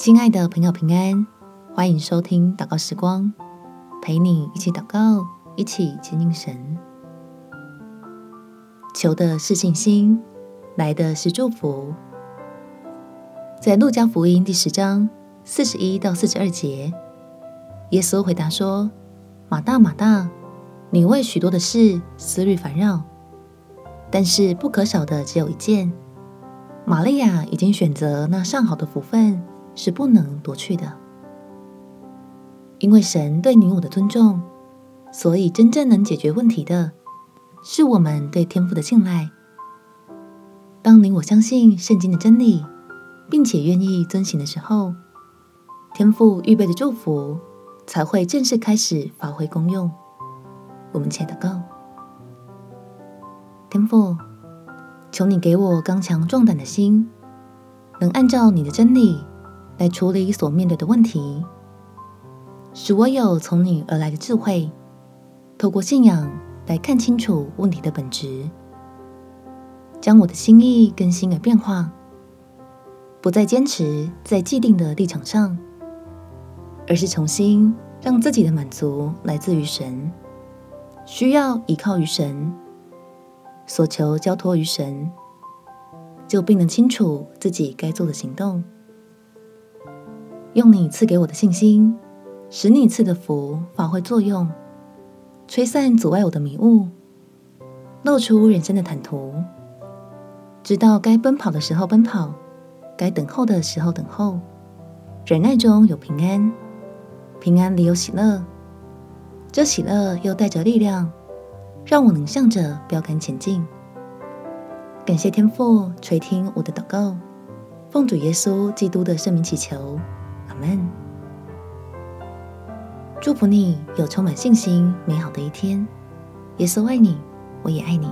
亲爱的朋友，平安，欢迎收听祷告时光，陪你一起祷告，一起亲近神。求的是信心，来的是祝福。在路加福音第十章四十一到四十二节，耶稣回答说：“马大，马大，你为许多的事思虑烦扰，但是不可少的只有一件。玛利亚已经选择那上好的福分。”是不能夺去的，因为神对你我的尊重，所以真正能解决问题的，是我们对天赋的信赖。当你我相信圣经的真理，并且愿意遵行的时候，天赋预备的祝福才会正式开始发挥功用。我们且得够：天赋，求你给我刚强壮胆的心，能按照你的真理。来处理所面对的问题，使我有从你而来的智慧，透过信仰来看清楚问题的本质，将我的心意更新而变化，不再坚持在既定的立场上，而是重新让自己的满足来自于神，需要依靠于神，所求交托于神，就必能清楚自己该做的行动。用你赐给我的信心，使你赐的福发挥作用，吹散阻碍我的迷雾，露出人生的坦途。知道该奔跑的时候奔跑，该等候的时候等候，忍耐中有平安，平安里有喜乐，这喜乐又带着力量，让我能向着标竿前进。感谢天父垂听我的祷告，奉主耶稣基督的圣名祈求。们祝福你有充满信心、美好的一天。耶稣爱你，我也爱你。